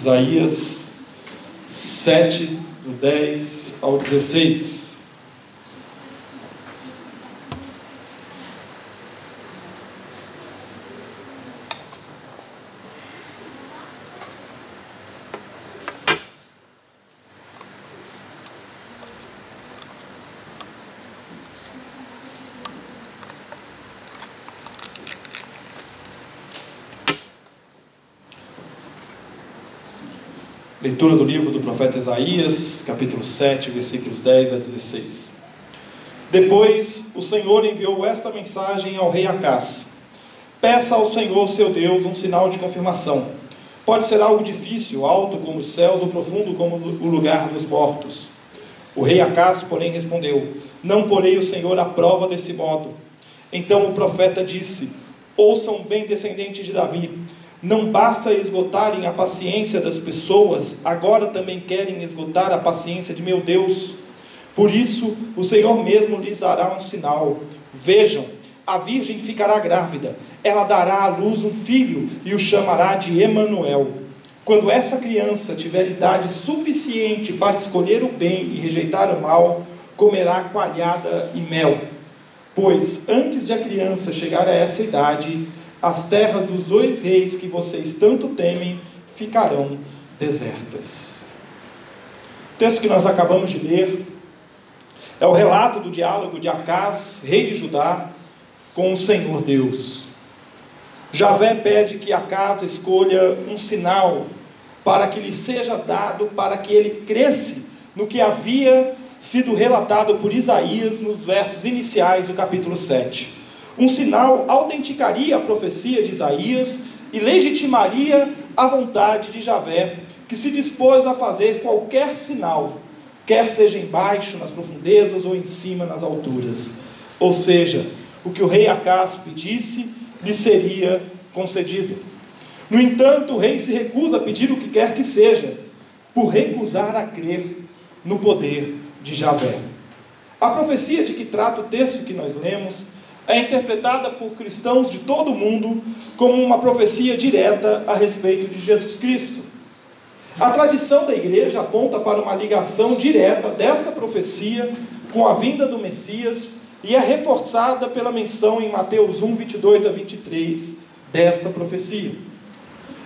Isaías 7, do 10 ao 16. Leitura do livro do profeta Isaías, capítulo 7, versículos 10 a 16. Depois o Senhor enviou esta mensagem ao rei Acás: Peça ao Senhor seu Deus um sinal de confirmação. Pode ser algo difícil, alto como os céus ou profundo como o lugar dos mortos. O rei Acás, porém, respondeu: Não porei o Senhor à prova desse modo. Então o profeta disse: Ouçam bem, descendentes de Davi. Não basta esgotarem a paciência das pessoas, agora também querem esgotar a paciência de meu Deus. Por isso, o Senhor mesmo lhes dará um sinal. Vejam, a virgem ficará grávida, ela dará à luz um filho e o chamará de Emanuel. Quando essa criança tiver idade suficiente para escolher o bem e rejeitar o mal, comerá coalhada e mel. Pois antes de a criança chegar a essa idade, as terras dos dois reis que vocês tanto temem ficarão desertas. O texto que nós acabamos de ler é o relato do diálogo de Acás, rei de Judá, com o Senhor Deus. Javé pede que Acás escolha um sinal para que lhe seja dado, para que ele cresça no que havia sido relatado por Isaías nos versos iniciais do capítulo 7. Um sinal autenticaria a profecia de Isaías e legitimaria a vontade de Javé, que se dispôs a fazer qualquer sinal, quer seja embaixo, nas profundezas, ou em cima, nas alturas. Ou seja, o que o rei Acas pedisse, lhe seria concedido. No entanto, o rei se recusa a pedir o que quer que seja, por recusar a crer no poder de Javé. A profecia de que trata o texto que nós lemos é interpretada por cristãos de todo o mundo como uma profecia direta a respeito de Jesus Cristo. A tradição da igreja aponta para uma ligação direta desta profecia com a vinda do Messias e é reforçada pela menção em Mateus 1, 22 a 23 desta profecia.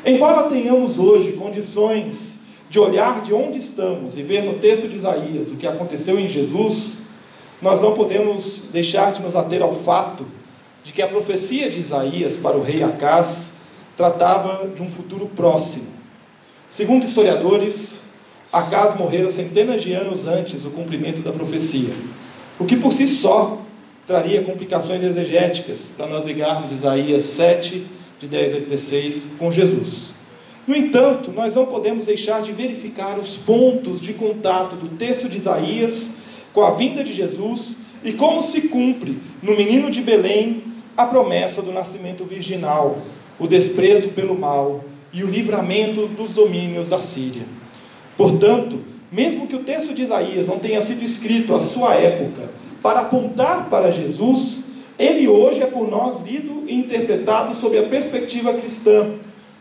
Embora tenhamos hoje condições de olhar de onde estamos e ver no texto de Isaías o que aconteceu em Jesus, nós não podemos deixar de nos ater ao fato de que a profecia de Isaías para o rei Acás tratava de um futuro próximo. Segundo historiadores, Acás morrera centenas de anos antes do cumprimento da profecia, o que por si só traria complicações exegéticas para nós ligarmos Isaías 7, de 10 a 16, com Jesus. No entanto, nós não podemos deixar de verificar os pontos de contato do texto de Isaías com a vinda de Jesus e como se cumpre no menino de Belém a promessa do nascimento virginal, o desprezo pelo mal e o livramento dos domínios da Síria. Portanto, mesmo que o texto de Isaías não tenha sido escrito à sua época para apontar para Jesus, ele hoje é por nós lido e interpretado sob a perspectiva cristã,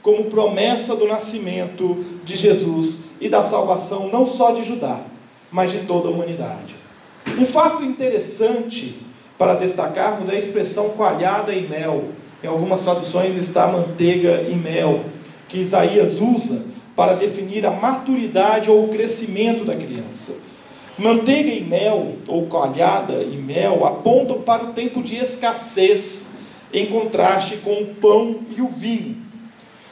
como promessa do nascimento de Jesus e da salvação não só de Judá, mas de toda a humanidade. Um fato interessante para destacarmos é a expressão coalhada e mel. Em algumas traduções está manteiga e mel, que Isaías usa para definir a maturidade ou o crescimento da criança. Manteiga e mel, ou coalhada e mel, apontam para o tempo de escassez, em contraste com o pão e o vinho.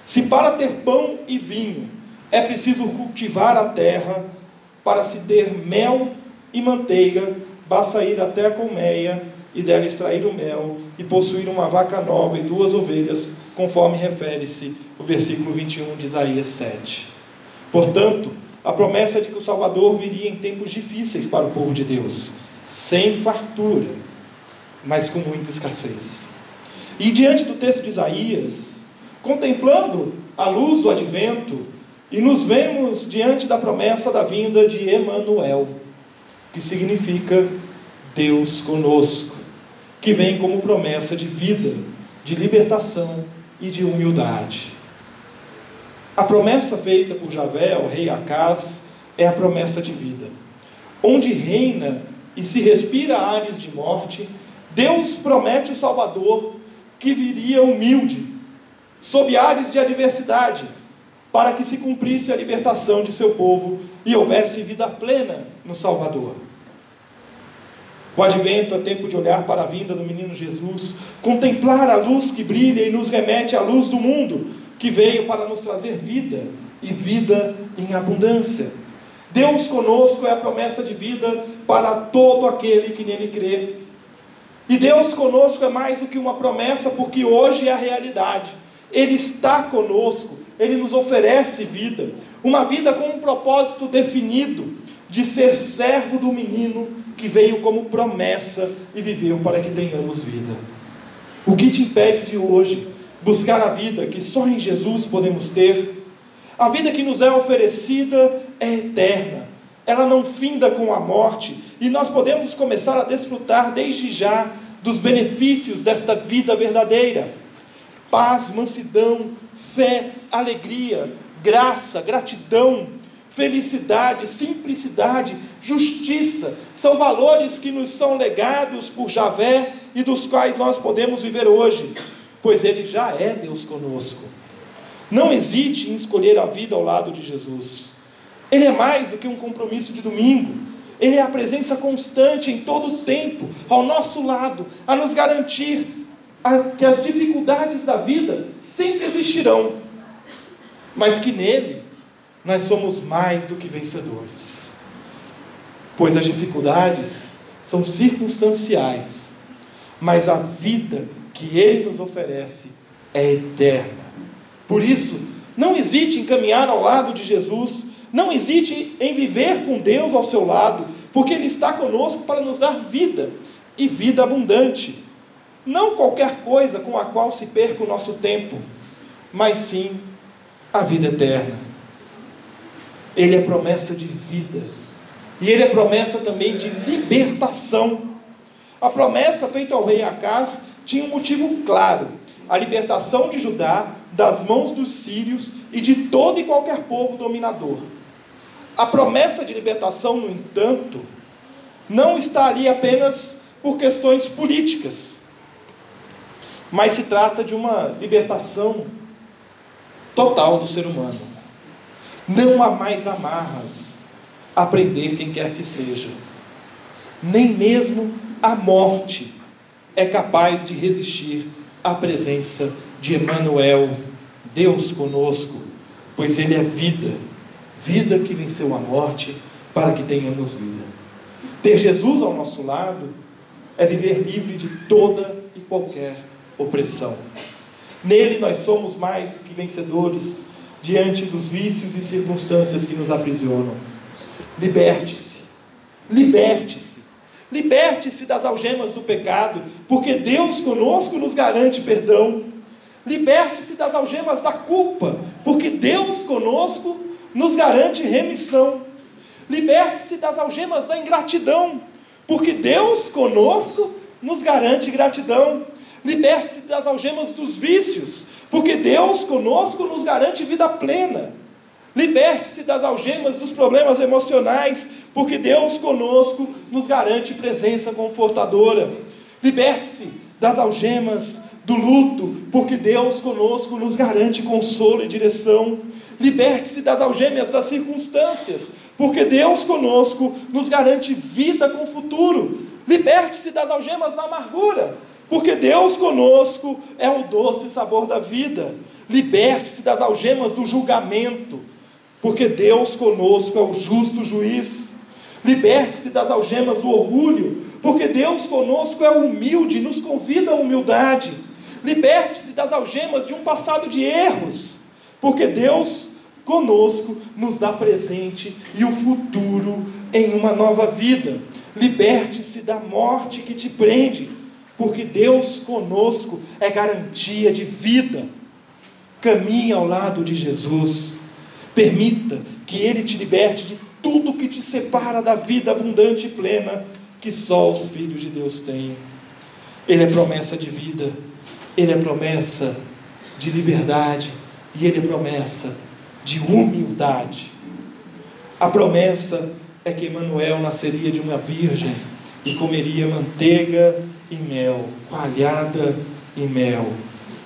Se para ter pão e vinho é preciso cultivar a terra, para se ter mel e manteiga, basta ir até a colmeia e dela extrair o mel e possuir uma vaca nova e duas ovelhas, conforme refere-se o versículo 21 de Isaías 7. Portanto, a promessa de que o Salvador viria em tempos difíceis para o povo de Deus, sem fartura, mas com muita escassez. E diante do texto de Isaías, contemplando a luz do advento, e nos vemos diante da promessa da vinda de Emanuel, que significa Deus conosco, que vem como promessa de vida, de libertação e de humildade. A promessa feita por Javé ao rei Acás é a promessa de vida. Onde reina e se respira ares de morte, Deus promete o Salvador que viria humilde, sob ares de adversidade, para que se cumprisse a libertação de seu povo e houvesse vida plena no Salvador. O advento é tempo de olhar para a vinda do menino Jesus, contemplar a luz que brilha e nos remete à luz do mundo, que veio para nos trazer vida e vida em abundância. Deus conosco é a promessa de vida para todo aquele que nele crê. E Deus conosco é mais do que uma promessa, porque hoje é a realidade. Ele está conosco, ele nos oferece vida, uma vida com um propósito definido de ser servo do menino que veio como promessa e viveu para que tenhamos vida. O que te impede de hoje buscar a vida que só em Jesus podemos ter? A vida que nos é oferecida é eterna, ela não finda com a morte e nós podemos começar a desfrutar desde já dos benefícios desta vida verdadeira. Paz, mansidão, fé, alegria, graça, gratidão, felicidade, simplicidade, justiça, são valores que nos são legados por Javé e dos quais nós podemos viver hoje, pois Ele já é Deus conosco. Não hesite em escolher a vida ao lado de Jesus. Ele é mais do que um compromisso de domingo. Ele é a presença constante em todo o tempo, ao nosso lado, a nos garantir que as dificuldades da vida sempre existirão, mas que nele nós somos mais do que vencedores. Pois as dificuldades são circunstanciais, mas a vida que ele nos oferece é eterna. Por isso, não hesite em caminhar ao lado de Jesus, não hesite em viver com Deus ao seu lado, porque Ele está conosco para nos dar vida e vida abundante. Não qualquer coisa com a qual se perca o nosso tempo, mas sim a vida eterna. Ele é promessa de vida. E ele é promessa também de libertação. A promessa feita ao rei Acás tinha um motivo claro: a libertação de Judá das mãos dos sírios e de todo e qualquer povo dominador. A promessa de libertação, no entanto, não está ali apenas por questões políticas mas se trata de uma libertação total do ser humano. Não há mais amarras a prender quem quer que seja. Nem mesmo a morte é capaz de resistir à presença de Emmanuel, Deus conosco, pois Ele é vida, vida que venceu a morte para que tenhamos vida. Ter Jesus ao nosso lado é viver livre de toda e qualquer opressão. Nele nós somos mais que vencedores diante dos vícios e circunstâncias que nos aprisionam. Liberte-se, liberte-se, liberte-se das algemas do pecado, porque Deus conosco nos garante perdão. Liberte-se das algemas da culpa, porque Deus conosco nos garante remissão. Liberte-se das algemas da ingratidão, porque Deus conosco nos garante gratidão. Liberte-se das algemas dos vícios, porque Deus conosco nos garante vida plena. Liberte-se das algemas dos problemas emocionais, porque Deus conosco nos garante presença confortadora. Liberte-se das algemas do luto, porque Deus conosco nos garante consolo e direção. Liberte-se das algemas das circunstâncias, porque Deus conosco nos garante vida com futuro. Liberte-se das algemas da amargura, porque Deus conosco é o doce sabor da vida. Liberte-se das algemas do julgamento, porque Deus conosco é o justo juiz. Liberte-se das algemas do orgulho, porque Deus conosco é humilde e nos convida à humildade. Liberte-se das algemas de um passado de erros, porque Deus conosco nos dá presente e o futuro em uma nova vida. Liberte-se da morte que te prende, porque Deus conosco é garantia de vida. Caminhe ao lado de Jesus. Permita que Ele te liberte de tudo que te separa da vida abundante e plena que só os filhos de Deus têm. Ele é promessa de vida, Ele é promessa de liberdade e Ele é promessa de humildade. A promessa é que Emanuel nasceria de uma virgem e comeria manteiga e mel, coalhada e mel.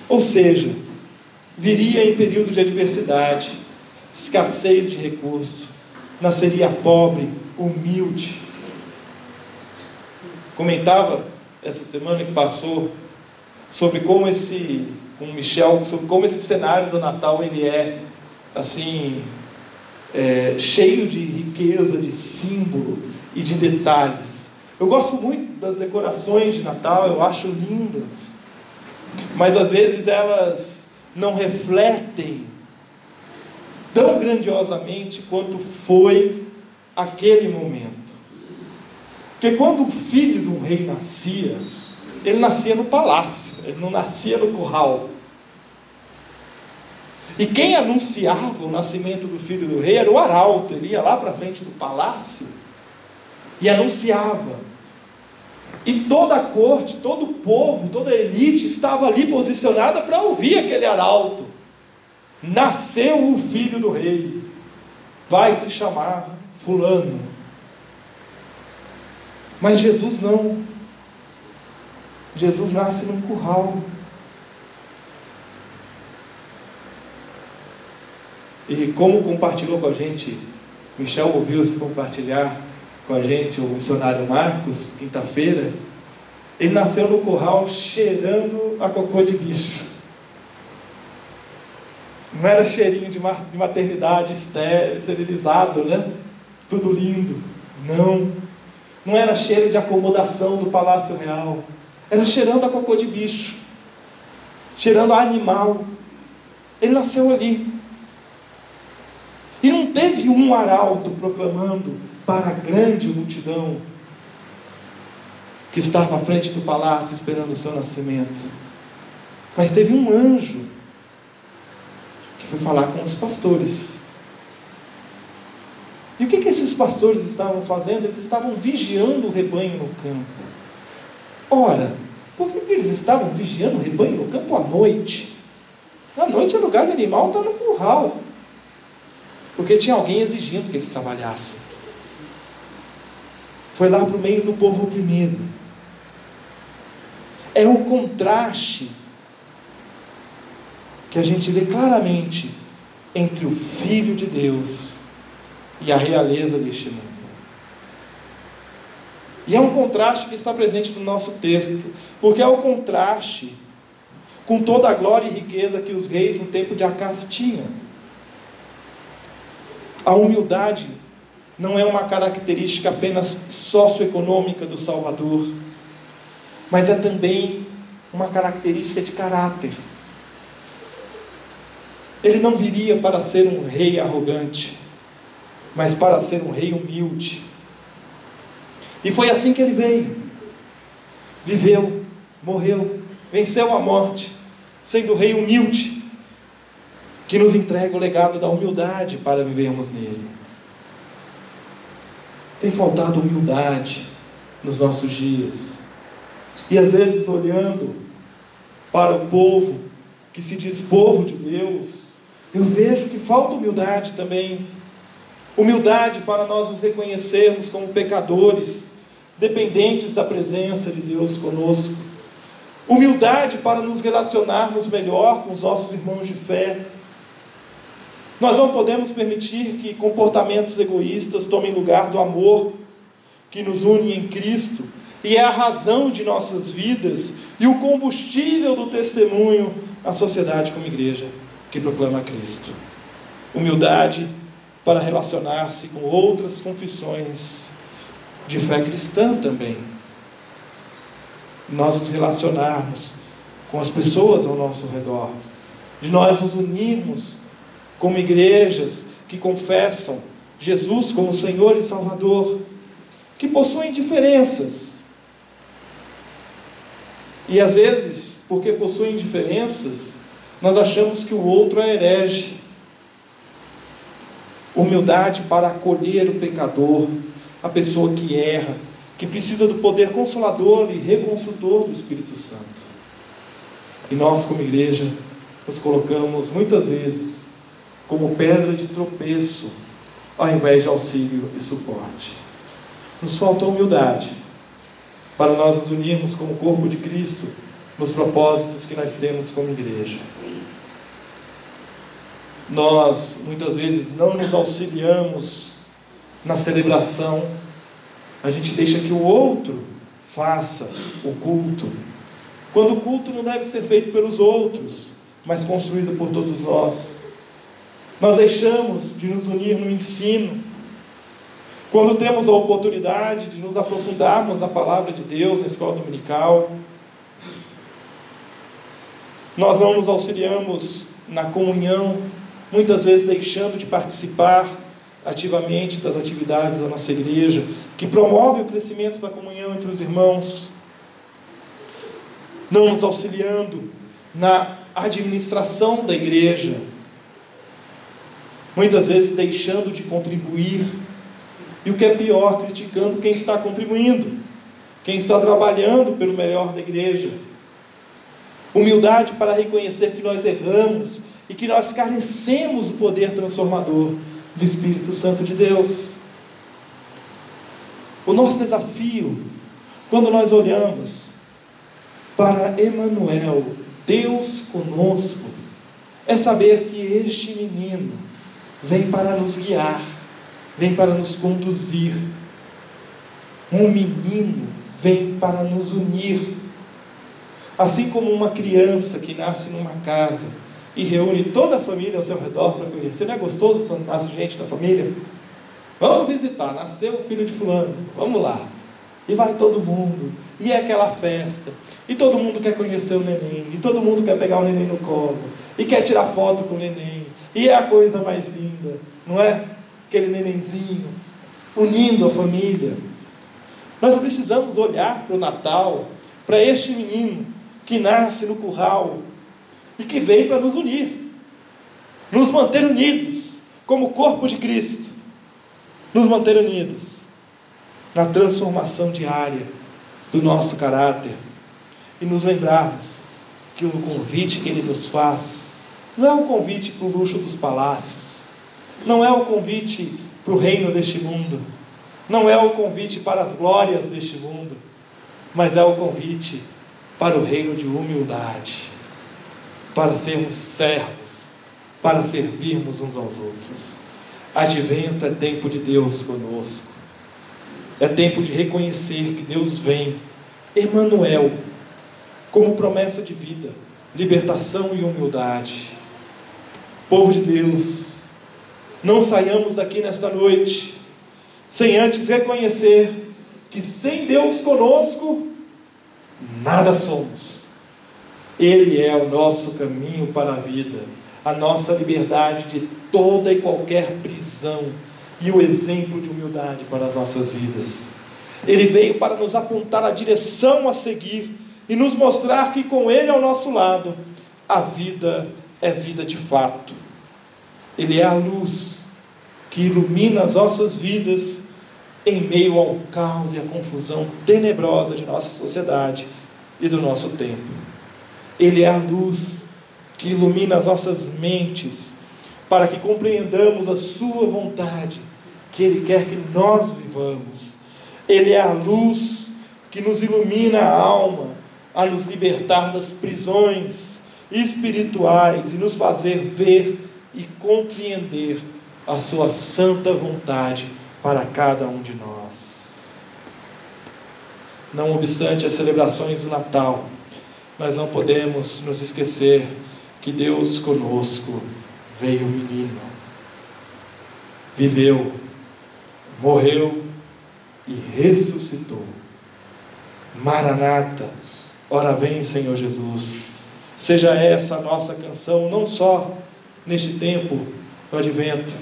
Ou seja, viria em período de adversidade, escassez de recursos, nasceria pobre, humilde. Comentava essa semana que passou sobre como esse, com Michel, sobre como esse cenário do Natal ele é assim é, cheio de riqueza, de símbolo e de detalhes. Eu gosto muito das decorações de Natal, eu acho lindas, mas às vezes elas não refletem tão grandiosamente quanto foi aquele momento. Porque quando o filho de um rei nascia, ele nascia no palácio, ele não nascia no curral. E quem anunciava o nascimento do filho do rei era o arauto, ele ia lá para frente do palácio e anunciava. E toda a corte, todo o povo, toda a elite estava ali posicionada para ouvir aquele arauto nasceu o filho do rei, vai se chamar Fulano. Mas Jesus não. Jesus nasce num curral. E como compartilhou com a gente, Michel ouviu-se compartilhar com a gente o missionário Marcos, quinta-feira, ele nasceu no curral cheirando a cocô de bicho. Não era cheirinho de maternidade esterilizado, né? Tudo lindo. Não. Não era cheiro de acomodação do Palácio Real. Era cheirando a cocô de bicho. Cheirando a animal. Ele nasceu ali. E não teve um arauto proclamando para a grande multidão que estava à frente do palácio esperando o seu nascimento. Mas teve um anjo foi falar com os pastores. E o que, que esses pastores estavam fazendo? Eles estavam vigiando o rebanho no campo. Ora, por que, que eles estavam vigiando o rebanho no campo à noite? À noite é lugar de animal está no curral. Porque tinha alguém exigindo que eles trabalhassem. Foi lá para o meio do povo oprimido. É o contraste que a gente vê claramente entre o Filho de Deus e a realeza deste mundo. E é um contraste que está presente no nosso texto, porque é o contraste com toda a glória e riqueza que os reis no tempo de Acas tinham. A humildade não é uma característica apenas socioeconômica do Salvador, mas é também uma característica de caráter. Ele não viria para ser um rei arrogante, mas para ser um rei humilde. E foi assim que ele veio. Viveu, morreu, venceu a morte, sendo rei humilde, que nos entrega o legado da humildade para vivermos nele. Tem faltado humildade nos nossos dias. E às vezes olhando para o povo que se diz povo de Deus, eu vejo que falta humildade também. Humildade para nós nos reconhecermos como pecadores, dependentes da presença de Deus conosco. Humildade para nos relacionarmos melhor com os nossos irmãos de fé. Nós não podemos permitir que comportamentos egoístas tomem lugar do amor que nos une em Cristo e é a razão de nossas vidas e o combustível do testemunho à sociedade como igreja que proclama Cristo. Humildade para relacionar-se com outras confissões de fé cristã também. Nós nos relacionarmos com as pessoas ao nosso redor, de nós nos unirmos como igrejas que confessam Jesus como Senhor e Salvador, que possuem diferenças. E às vezes, porque possuem diferenças, nós achamos que o outro é herege. Humildade para acolher o pecador, a pessoa que erra, que precisa do poder consolador e reconstrutor do Espírito Santo. E nós, como igreja, nos colocamos muitas vezes como pedra de tropeço, ao invés de auxílio e suporte. Nos falta humildade para nós nos unirmos como corpo de Cristo nos propósitos que nós temos como igreja. Nós muitas vezes não nos auxiliamos na celebração, a gente deixa que o outro faça o culto, quando o culto não deve ser feito pelos outros, mas construído por todos nós. Nós deixamos de nos unir no ensino. Quando temos a oportunidade de nos aprofundarmos na palavra de Deus na escola dominical, nós não nos auxiliamos na comunhão, muitas vezes deixando de participar ativamente das atividades da nossa igreja, que promove o crescimento da comunhão entre os irmãos, não nos auxiliando na administração da igreja, muitas vezes deixando de contribuir, e o que é pior, criticando quem está contribuindo, quem está trabalhando pelo melhor da igreja. Humildade para reconhecer que nós erramos e que nós carecemos do poder transformador do Espírito Santo de Deus. O nosso desafio, quando nós olhamos para Emanuel, Deus conosco, é saber que este menino vem para nos guiar, vem para nos conduzir. Um menino vem para nos unir. Assim como uma criança que nasce numa casa, e reúne toda a família ao seu redor para conhecer. Não é gostoso quando nasce gente da família? Vamos visitar, nasceu o filho de fulano, vamos lá. E vai todo mundo, e é aquela festa, e todo mundo quer conhecer o neném, e todo mundo quer pegar o neném no colo, e quer tirar foto com o neném, e é a coisa mais linda, não é? Aquele nenenzinho, unindo a família. Nós precisamos olhar para o Natal, para este menino que nasce no curral, e que veio para nos unir, nos manter unidos, como corpo de Cristo, nos manter unidos na transformação diária do nosso caráter e nos lembrarmos que o convite que Ele nos faz não é um convite para o luxo dos palácios, não é um convite para o reino deste mundo, não é o um convite para as glórias deste mundo, mas é o convite para o reino de humildade para sermos servos, para servirmos uns aos outros. Advento é tempo de Deus conosco. É tempo de reconhecer que Deus vem, Emmanuel, como promessa de vida, libertação e humildade. Povo de Deus, não saiamos aqui nesta noite sem antes reconhecer que sem Deus conosco, nada somos ele é o nosso caminho para a vida, a nossa liberdade de toda e qualquer prisão e o exemplo de humildade para as nossas vidas. Ele veio para nos apontar a direção a seguir e nos mostrar que com Ele ao nosso lado, a vida é vida de fato. Ele é a luz que ilumina as nossas vidas em meio ao caos e à confusão tenebrosa de nossa sociedade e do nosso tempo. Ele é a luz que ilumina as nossas mentes, para que compreendamos a Sua vontade, que Ele quer que nós vivamos. Ele é a luz que nos ilumina a alma, a nos libertar das prisões espirituais e nos fazer ver e compreender a Sua santa vontade para cada um de nós. Não obstante as celebrações do Natal, nós não podemos nos esquecer que Deus conosco veio menino, viveu, morreu e ressuscitou. Maranata, ora vem, Senhor Jesus. Seja essa a nossa canção, não só neste tempo no advento,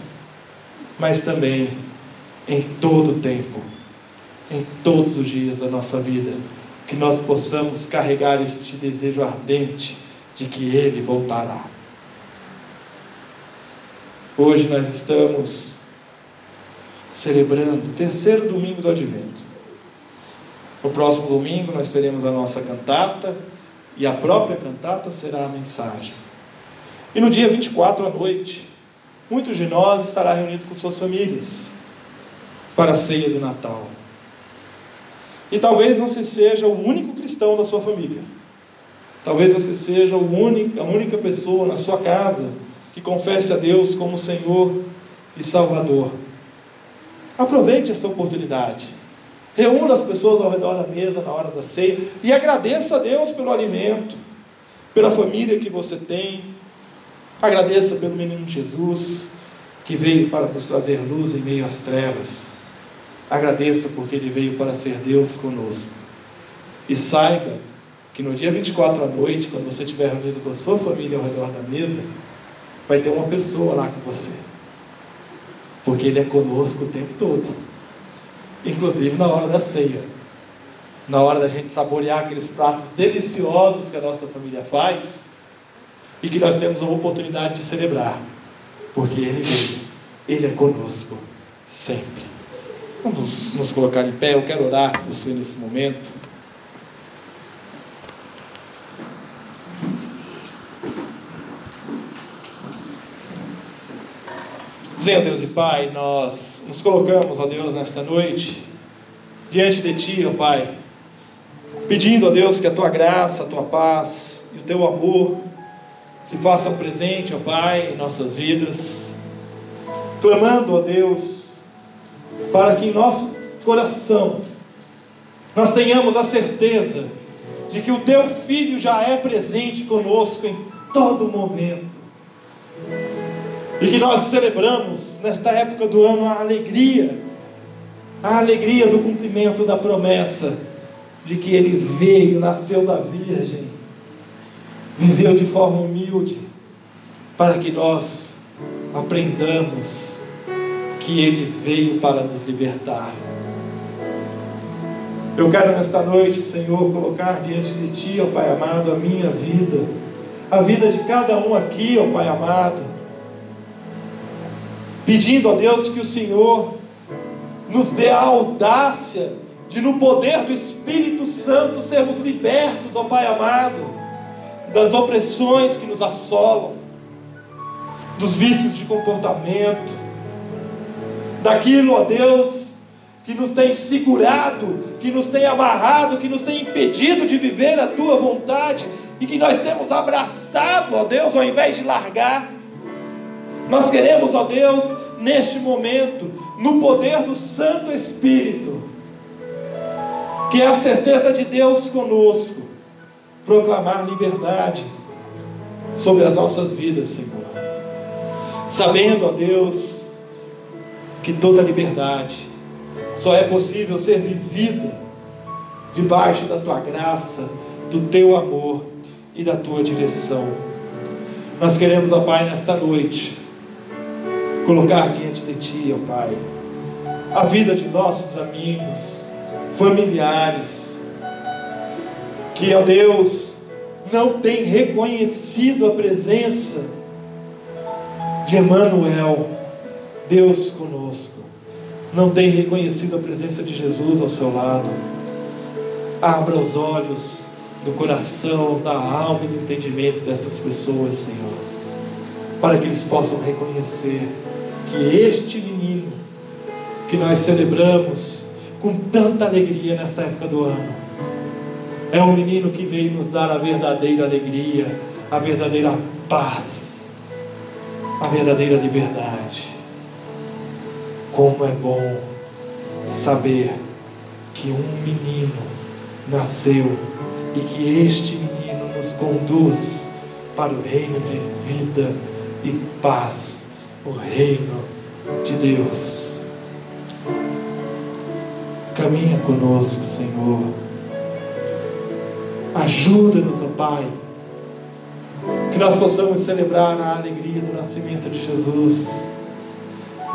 mas também em todo o tempo, em todos os dias da nossa vida, que nós possamos carregar este desejo ardente de que Ele voltará. Hoje nós estamos celebrando o terceiro domingo do Advento. No próximo domingo nós teremos a nossa cantata e a própria cantata será a mensagem. E no dia 24 à noite, muitos de nós estará reunido com suas famílias para a ceia do Natal. E talvez você seja o único cristão da sua família. Talvez você seja único, a única pessoa na sua casa que confesse a Deus como Senhor e Salvador. Aproveite essa oportunidade. Reúna as pessoas ao redor da mesa na hora da ceia e agradeça a Deus pelo alimento, pela família que você tem. Agradeça pelo menino Jesus que veio para nos trazer luz em meio às trevas. Agradeça porque ele veio para ser Deus conosco. E saiba que no dia 24 à noite, quando você estiver reunido com a sua família ao redor da mesa, vai ter uma pessoa lá com você. Porque Ele é conosco o tempo todo. Inclusive na hora da ceia. Na hora da gente saborear aqueles pratos deliciosos que a nossa família faz. E que nós temos uma oportunidade de celebrar. Porque Ele. Ele é conosco. Sempre. Vamos nos colocar em pé. Eu quero orar por você nesse momento. Dizendo, Deus e Pai, nós nos colocamos, ó Deus, nesta noite, diante de Ti, ó Pai, pedindo, ó Deus, que a Tua graça, a Tua paz e o Teu amor se façam presente, ó Pai, em nossas vidas, clamando, ó Deus, para que em nosso coração nós tenhamos a certeza de que o Teu Filho já é presente conosco em todo momento e que nós celebramos nesta época do ano a alegria, a alegria do cumprimento da promessa de que ele veio, nasceu da Virgem, viveu de forma humilde, para que nós aprendamos que ele veio para nos libertar. Eu quero nesta noite, Senhor, colocar diante de Ti, ó Pai amado, a minha vida, a vida de cada um aqui, ó Pai amado pedindo a Deus que o Senhor nos dê a audácia de, no poder do Espírito Santo, sermos libertos, ó Pai amado, das opressões que nos assolam, dos vícios de comportamento, daquilo, ó Deus, que nos tem segurado, que nos tem amarrado, que nos tem impedido de viver a tua vontade e que nós temos abraçado, ó Deus, ao invés de largar. Nós queremos, ó Deus, neste momento, no poder do Santo Espírito, que é a certeza de Deus conosco, proclamar liberdade sobre as nossas vidas, Senhor. Sabendo, ó Deus, que toda liberdade só é possível ser vivida debaixo da tua graça, do teu amor e da tua direção. Nós queremos, ó Pai, nesta noite, colocar diante de Ti, ó Pai, a vida de nossos amigos, familiares, que, ó Deus, não tem reconhecido a presença de Emmanuel, Deus conosco, não tem reconhecido a presença de Jesus ao seu lado. Abra os olhos do coração, da alma e do entendimento dessas pessoas, Senhor, para que eles possam reconhecer que este menino que nós celebramos com tanta alegria nesta época do ano é um menino que veio nos dar a verdadeira alegria, a verdadeira paz, a verdadeira liberdade. Como é bom saber que um menino nasceu e que este menino nos conduz para o reino de vida e paz o reino de Deus. Caminha conosco, Senhor. Ajuda-nos, ó Pai, Que nós possamos celebrar a alegria do nascimento de Jesus,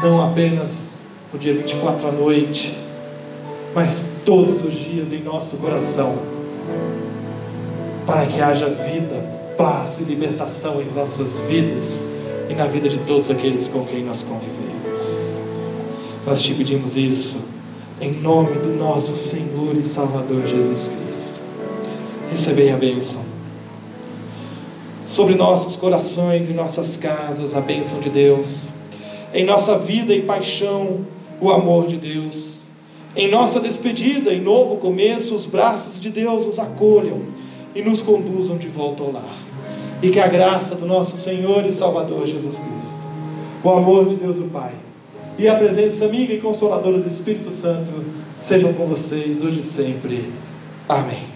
não apenas no dia 24 à noite, mas todos os dias em nosso coração, para que haja vida, paz e libertação em nossas vidas e na vida de todos aqueles com quem nós convivemos. Nós te pedimos isso em nome do nosso Senhor e Salvador Jesus Cristo. Recebei a bênção sobre nossos corações e nossas casas, a bênção de Deus, em nossa vida e paixão, o amor de Deus em nossa despedida, em novo começo, os braços de Deus nos acolham e nos conduzam de volta ao lar. E que a graça do nosso Senhor e Salvador Jesus Cristo, o amor de Deus o Pai e a presença amiga e consoladora do Espírito Santo sejam com vocês hoje e sempre. Amém.